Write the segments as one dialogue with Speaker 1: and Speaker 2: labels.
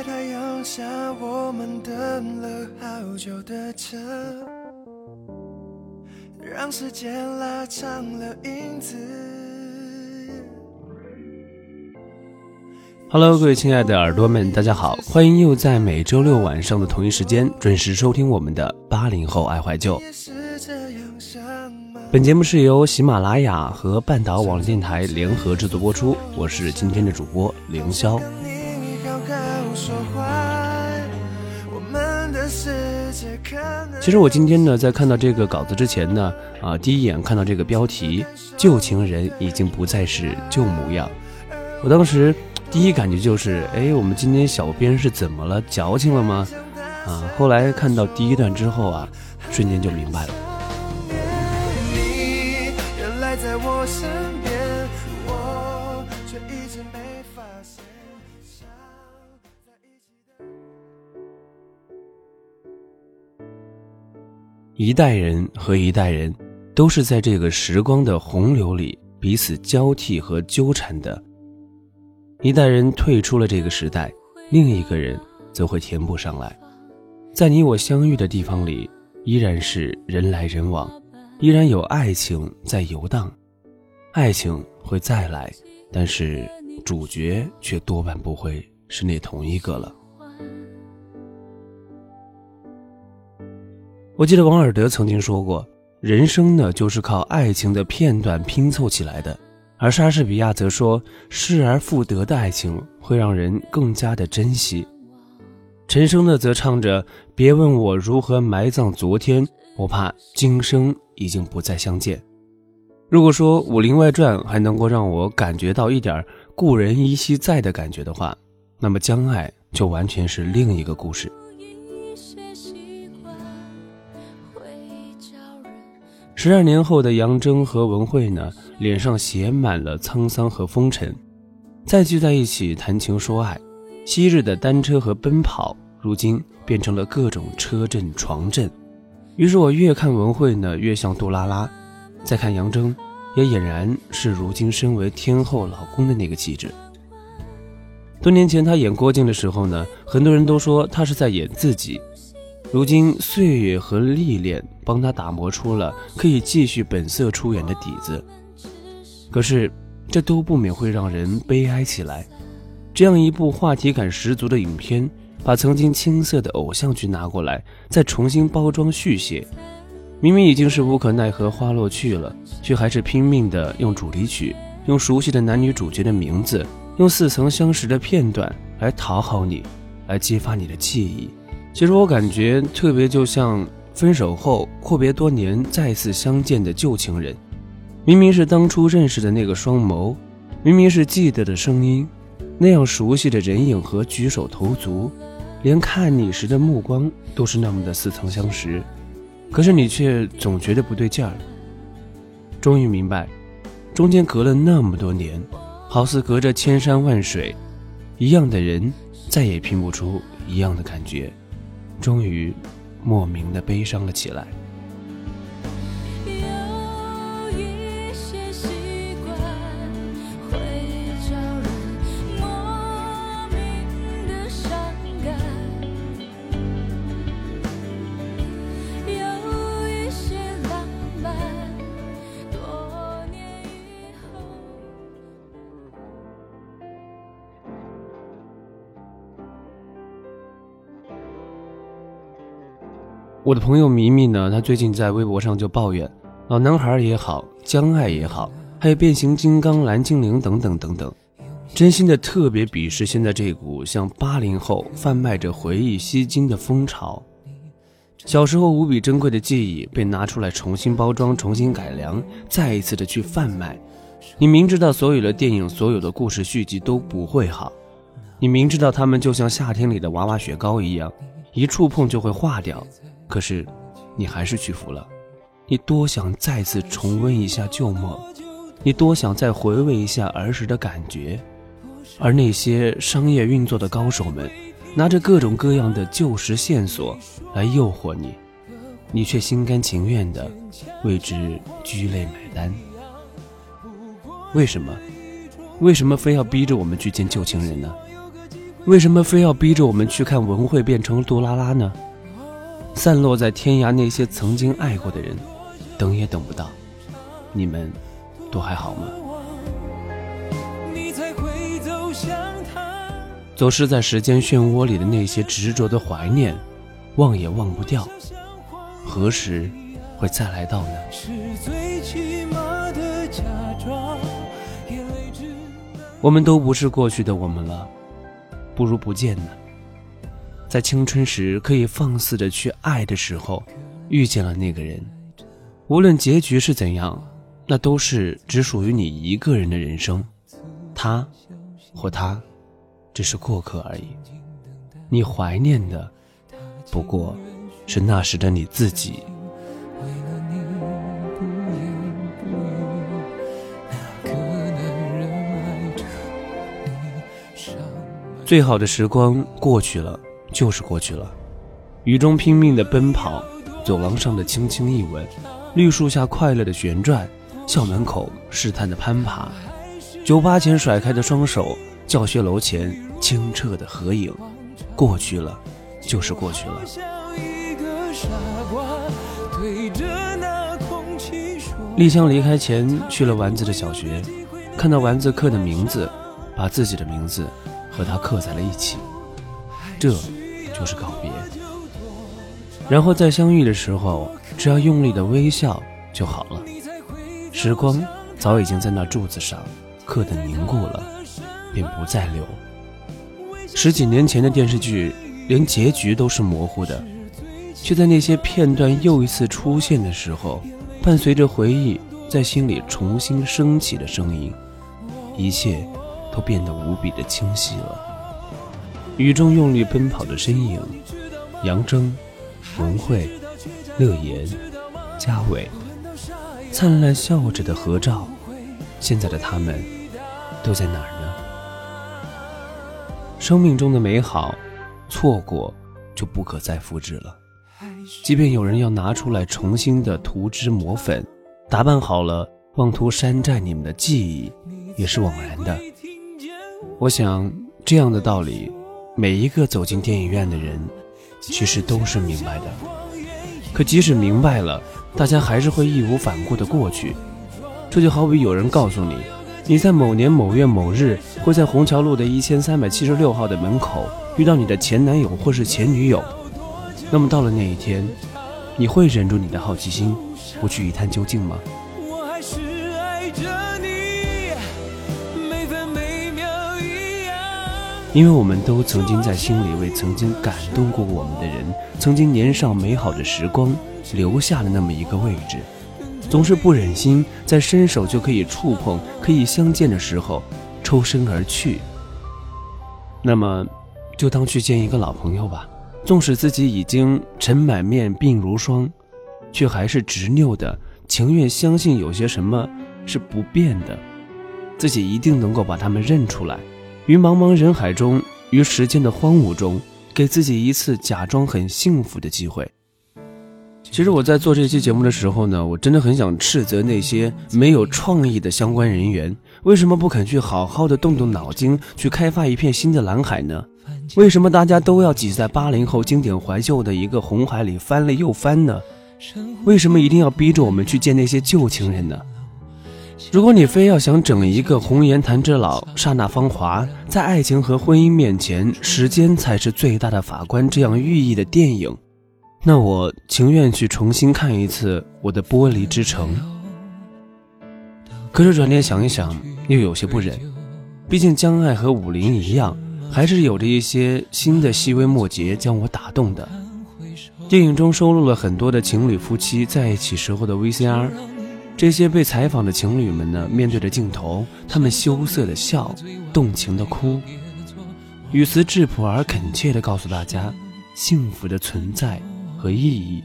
Speaker 1: 在太阳下，我们等了好久的车，让时间拉长了影子。
Speaker 2: Hello，各位亲爱的耳朵们，大家好，欢迎又在每周六晚上的同一时间准时收听我们的八零后爱怀旧。本节目是由喜马拉雅和半岛网络电台联合制作播出，我是今天的主播凌霄。其实我今天呢，在看到这个稿子之前呢，啊，第一眼看到这个标题“旧情人已经不再是旧模样”，我当时第一感觉就是，哎，我们今天小编是怎么了？矫情了吗？啊，后来看到第一段之后啊，瞬间就明白了。一代人和一代人，都是在这个时光的洪流里彼此交替和纠缠的。一代人退出了这个时代，另一个人则会填补上来。在你我相遇的地方里，依然是人来人往。依然有爱情在游荡，爱情会再来，但是主角却多半不会是那同一个了。我记得王尔德曾经说过：“人生呢，就是靠爱情的片段拼凑起来的。”而莎士比亚则说：“失而复得的爱情会让人更加的珍惜。”陈升呢，则唱着：“别问我如何埋葬昨天，我怕今生。”已经不再相见。如果说《武林外传》还能够让我感觉到一点故人依稀在的感觉的话，那么《将爱》就完全是另一个故事。十二年后的杨铮和文慧呢，脸上写满了沧桑和风尘，再聚在一起谈情说爱。昔日的单车和奔跑，如今变成了各种车震、床震。于是我越看文慧呢，越像杜拉拉；再看杨铮，也俨然是如今身为天后老公的那个气质。多年前他演郭靖的时候呢，很多人都说他是在演自己。如今岁月和历练帮他打磨出了可以继续本色出演的底子。可是这都不免会让人悲哀起来。这样一部话题感十足的影片。把曾经青涩的偶像剧拿过来，再重新包装续写，明明已经是无可奈何花落去了，却还是拼命的用主题曲，用熟悉的男女主角的名字，用似曾相识的片段来讨好你，来激发你的记忆。其实我感觉特别就像分手后阔别多年再次相见的旧情人，明明是当初认识的那个双眸，明明是记得的声音，那样熟悉的人影和举手投足。连看你时的目光都是那么的似曾相识，可是你却总觉得不对劲儿。终于明白，中间隔了那么多年，好似隔着千山万水，一样的人再也拼不出一样的感觉，终于莫名的悲伤了起来。我的朋友迷迷呢，他最近在微博上就抱怨，老男孩也好，江爱也好，还有变形金刚、蓝精灵等等等等，真心的特别鄙视现在这股像八零后贩卖着回忆吸金的风潮。小时候无比珍贵的记忆被拿出来重新包装、重新改良，再一次的去贩卖。你明知道所有的电影、所有的故事续集都不会好，你明知道他们就像夏天里的娃娃雪糕一样，一触碰就会化掉。可是，你还是屈服了。你多想再次重温一下旧梦，你多想再回味一下儿时的感觉，而那些商业运作的高手们，拿着各种各样的旧时线索来诱惑你，你却心甘情愿的为之居泪买单。为什么？为什么非要逼着我们去见旧情人呢？为什么非要逼着我们去看文慧变成杜拉拉呢？散落在天涯那些曾经爱过的人，等也等不到。你们都还好吗？走失在时间漩涡里的那些执着的怀念，忘也忘不掉。何时会再来到呢？我们都不是过去的我们了，不如不见呢。在青春时可以放肆的去爱的时候，遇见了那个人，无论结局是怎样，那都是只属于你一个人的人生。他，或他，只是过客而已。你怀念的，不过是那时的你自己。最好的时光过去了，就是过去了。雨中拼命的奔跑，走廊上的轻轻一吻，绿树下快乐的旋转，校门口试探的攀爬，酒吧前甩开的双手，教学楼前清澈的合影，过去了，就是过去了。丽香离开前去了丸子的小学，看到丸子刻的名字，把自己的名字。和他刻在了一起，这就是告别。然后在相遇的时候，只要用力的微笑就好了。时光早已经在那柱子上刻的凝固了，便不再留。十几年前的电视剧，连结局都是模糊的，却在那些片段又一次出现的时候，伴随着回忆在心里重新升起的声音，一切。都变得无比的清晰了。雨中用力奔跑的身影，杨铮、文慧、乐言、嘉伟，灿烂笑着的合照，现在的他们都在哪儿呢？生命中的美好，错过就不可再复制了。即便有人要拿出来重新的涂脂抹粉，打扮好了，妄图山寨你们的记忆，也是枉然的。我想，这样的道理，每一个走进电影院的人，其实都是明白的。可即使明白了，大家还是会义无反顾地过去。这就好比有人告诉你，你在某年某月某日会在虹桥路的一千三百七十六号的门口遇到你的前男友或是前女友。那么到了那一天，你会忍住你的好奇心，不去一探究竟吗？因为我们都曾经在心里为曾经感动过我们的人，曾经年少美好的时光留下了那么一个位置，总是不忍心在伸手就可以触碰、可以相见的时候抽身而去。那么，就当去见一个老朋友吧。纵使自己已经尘满面、鬓如霜，却还是执拗的，情愿相信有些什么是不变的，自己一定能够把他们认出来。于茫茫人海中，于时间的荒芜中，给自己一次假装很幸福的机会。其实我在做这期节目的时候呢，我真的很想斥责那些没有创意的相关人员，为什么不肯去好好的动动脑筋，去开发一片新的蓝海呢？为什么大家都要挤在八零后经典怀旧的一个红海里翻了又翻呢？为什么一定要逼着我们去见那些旧情人呢？如果你非要想整一个红颜弹指老，刹那芳华，在爱情和婚姻面前，时间才是最大的法官这样寓意的电影，那我情愿去重新看一次我的玻璃之城。可是转念想一想，又有些不忍，毕竟江爱和武林一样，还是有着一些新的细微末节将我打动的。电影中收录了很多的情侣夫妻在一起时候的 VCR。这些被采访的情侣们呢，面对着镜头，他们羞涩的笑，动情的哭，语词质朴而恳切的告诉大家幸福的存在和意义。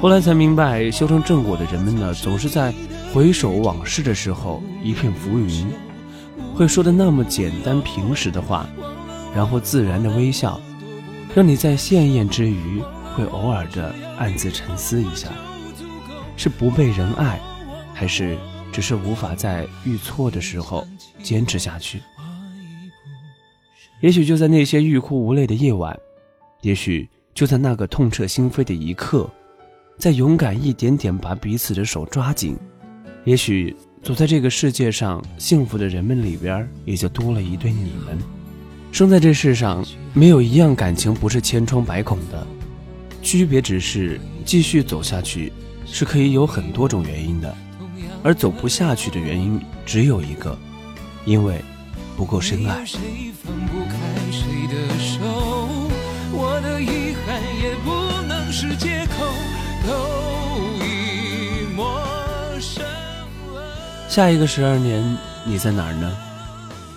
Speaker 2: 后来才明白，修成正果的人们呢，总是在回首往事的时候，一片浮云。会说的那么简单平实的话，然后自然的微笑，让你在羡艳之余会偶尔的暗自沉思一下：是不被人爱，还是只是无法在遇错的时候坚持下去？也许就在那些欲哭无泪的夜晚，也许就在那个痛彻心扉的一刻，再勇敢一点点把彼此的手抓紧，也许走在这个世界上幸福的人们里边，也就多了一对你们。生在这世上，没有一样感情不是千疮百孔的，区别只是继续走下去是可以有很多种原因的，而走不下去的原因只有一个，因为不够深爱。谁
Speaker 1: 放不开谁的手，我的遗憾也不能是借口。都
Speaker 2: 下一个十二年，你在哪儿呢？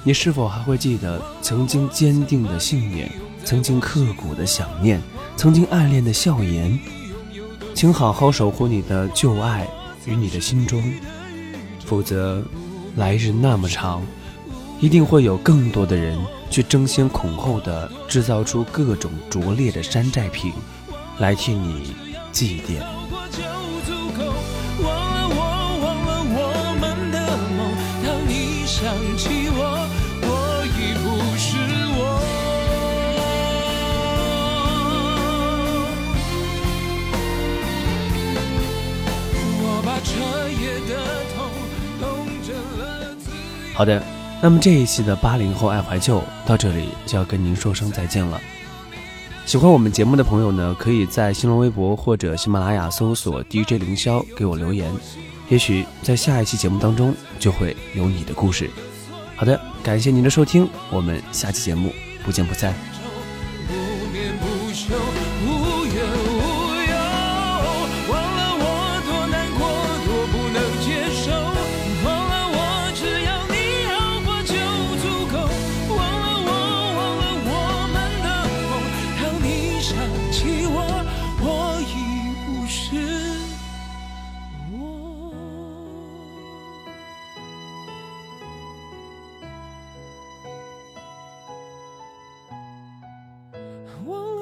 Speaker 2: 你是否还会记得曾经坚定的信念，曾经刻骨的想念，曾经暗恋的笑颜？请好好守护你的旧爱与你的心中，否则，来日那么长，一定会有更多的人去争先恐后的制造出各种拙劣的山寨品，来替你祭奠。好的，那么这一期的八零后爱怀旧到这里就要跟您说声再见了。喜欢我们节目的朋友呢，可以在新浪微博或者喜马拉雅搜索 DJ 凌霄给我留言，也许在下一期节目当中就会有你的故事。好的，感谢您的收听，我们下期节目不见不散。忘了。